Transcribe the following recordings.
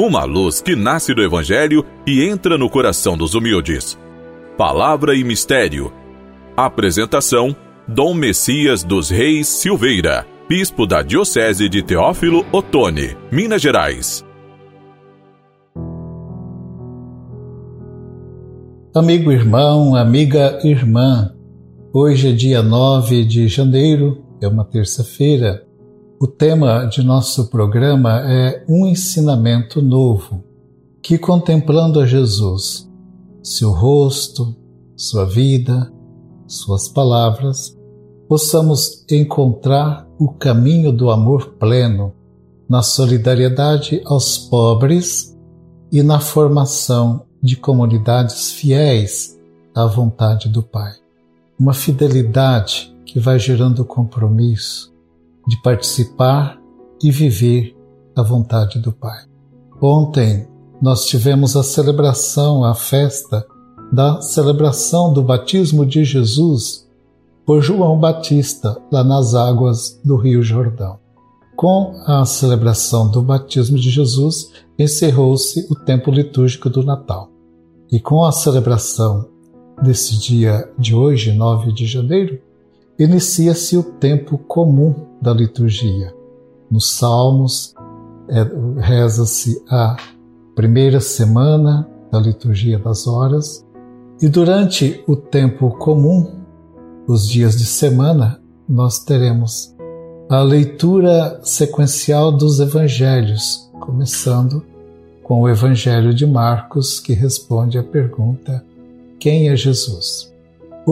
uma luz que nasce do Evangelho e entra no coração dos humildes. Palavra e Mistério. Apresentação: Dom Messias dos Reis Silveira, Bispo da Diocese de Teófilo Otoni, Minas Gerais. Amigo irmão, amiga irmã, hoje é dia 9 de janeiro, é uma terça-feira. O tema de nosso programa é um ensinamento novo, que contemplando a Jesus, seu rosto, sua vida, suas palavras, possamos encontrar o caminho do amor pleno na solidariedade aos pobres e na formação de comunidades fiéis à vontade do Pai. Uma fidelidade que vai gerando compromisso de participar e viver a vontade do Pai. Ontem nós tivemos a celebração, a festa da celebração do batismo de Jesus por João Batista, lá nas águas do Rio Jordão. Com a celebração do batismo de Jesus, encerrou-se o tempo litúrgico do Natal. E com a celebração desse dia de hoje, 9 de janeiro, inicia-se o tempo comum da liturgia. Nos Salmos, é, reza-se a primeira semana da liturgia das horas, e durante o tempo comum, os dias de semana, nós teremos a leitura sequencial dos evangelhos, começando com o Evangelho de Marcos, que responde à pergunta: Quem é Jesus?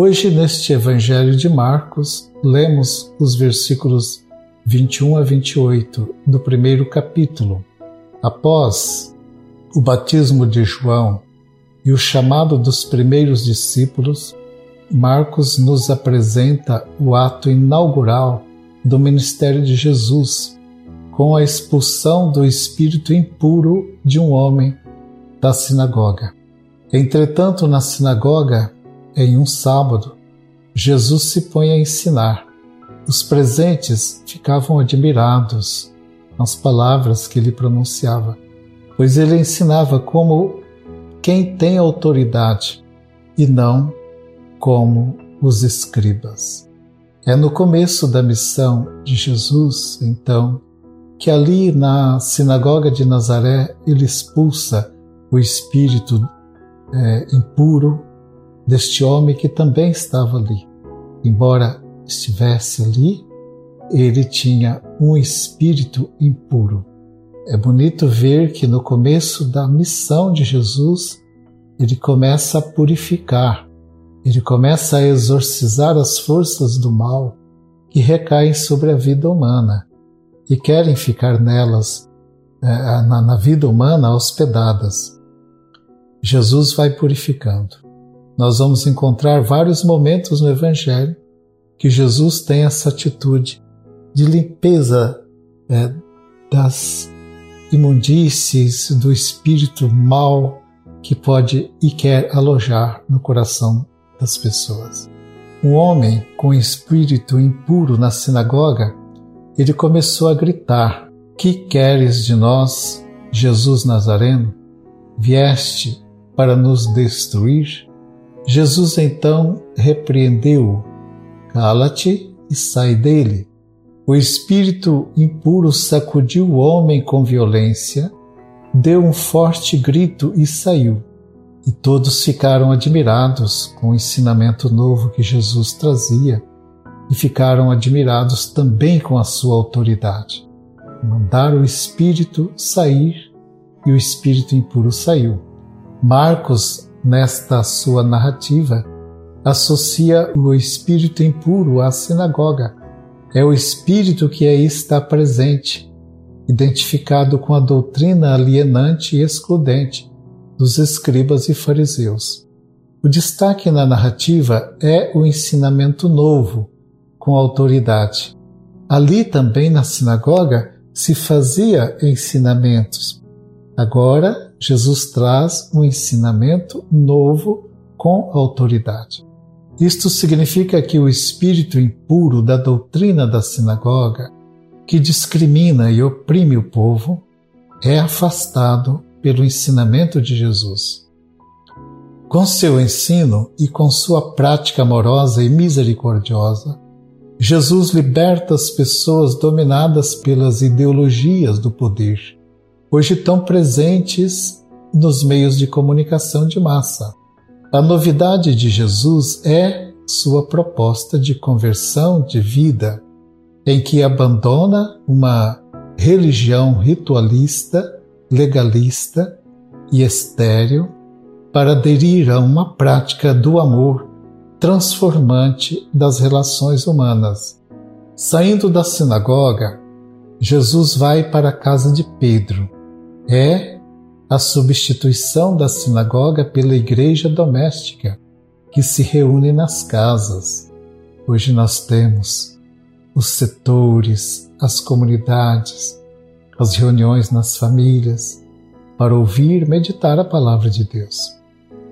Hoje, neste Evangelho de Marcos, lemos os versículos 21 a 28 do primeiro capítulo. Após o batismo de João e o chamado dos primeiros discípulos, Marcos nos apresenta o ato inaugural do ministério de Jesus, com a expulsão do espírito impuro de um homem da sinagoga. Entretanto, na sinagoga, em um sábado, Jesus se põe a ensinar. Os presentes ficavam admirados com as palavras que ele pronunciava, pois ele ensinava como quem tem autoridade e não como os escribas. É no começo da missão de Jesus, então, que ali na sinagoga de Nazaré ele expulsa o espírito é, impuro deste homem que também estava ali. Embora estivesse ali, ele tinha um espírito impuro. É bonito ver que no começo da missão de Jesus, ele começa a purificar, ele começa a exorcizar as forças do mal que recaem sobre a vida humana e querem ficar nelas, na, na vida humana, hospedadas. Jesus vai purificando. Nós vamos encontrar vários momentos no Evangelho que Jesus tem essa atitude de limpeza é, das imundícies, do espírito mal que pode e quer alojar no coração das pessoas. Um homem com espírito impuro na sinagoga ele começou a gritar: Que queres de nós, Jesus Nazareno? Vieste para nos destruir? Jesus então repreendeu-o: Cala-te e sai dele. O espírito impuro sacudiu o homem com violência, deu um forte grito e saiu. E todos ficaram admirados com o ensinamento novo que Jesus trazia e ficaram admirados também com a sua autoridade. Mandaram o espírito sair e o espírito impuro saiu. Marcos, nesta sua narrativa, associa o espírito impuro à sinagoga. É o espírito que aí está presente, identificado com a doutrina alienante e excludente dos escribas e fariseus. O destaque na narrativa é o ensinamento novo, com autoridade. Ali também na sinagoga se fazia ensinamentos. Agora Jesus traz um ensinamento novo com autoridade. Isto significa que o espírito impuro da doutrina da sinagoga, que discrimina e oprime o povo, é afastado pelo ensinamento de Jesus. Com seu ensino e com sua prática amorosa e misericordiosa, Jesus liberta as pessoas dominadas pelas ideologias do poder, hoje tão presentes nos meios de comunicação de massa. A novidade de Jesus é sua proposta de conversão de vida, em que abandona uma religião ritualista, legalista e estéril para aderir a uma prática do amor transformante das relações humanas. Saindo da sinagoga, Jesus vai para a casa de Pedro. É a substituição da sinagoga pela igreja doméstica, que se reúne nas casas. Hoje nós temos os setores, as comunidades, as reuniões nas famílias, para ouvir e meditar a palavra de Deus.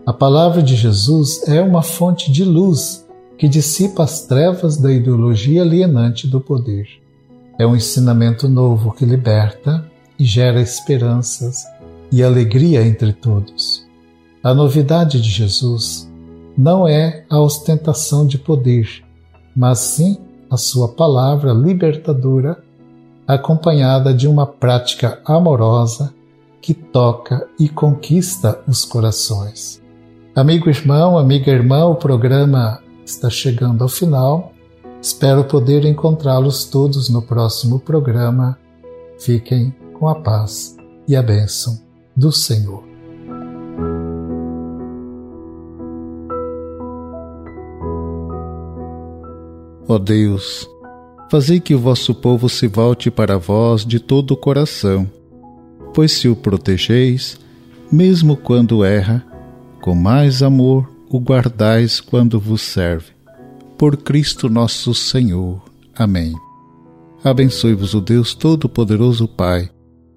A palavra de Jesus é uma fonte de luz que dissipa as trevas da ideologia alienante do poder. É um ensinamento novo que liberta e gera esperanças e alegria entre todos. A novidade de Jesus não é a ostentação de poder, mas sim a sua palavra libertadora, acompanhada de uma prática amorosa que toca e conquista os corações. Amigo irmão, amiga irmã, o programa está chegando ao final. Espero poder encontrá-los todos no próximo programa. Fiquem com a paz e a bênção do Senhor. Ó Deus, fazei que o vosso povo se volte para vós de todo o coração, pois se o protegeis, mesmo quando erra, com mais amor o guardais quando vos serve. Por Cristo nosso Senhor. Amém. Abençoe-vos o Deus Todo-Poderoso Pai,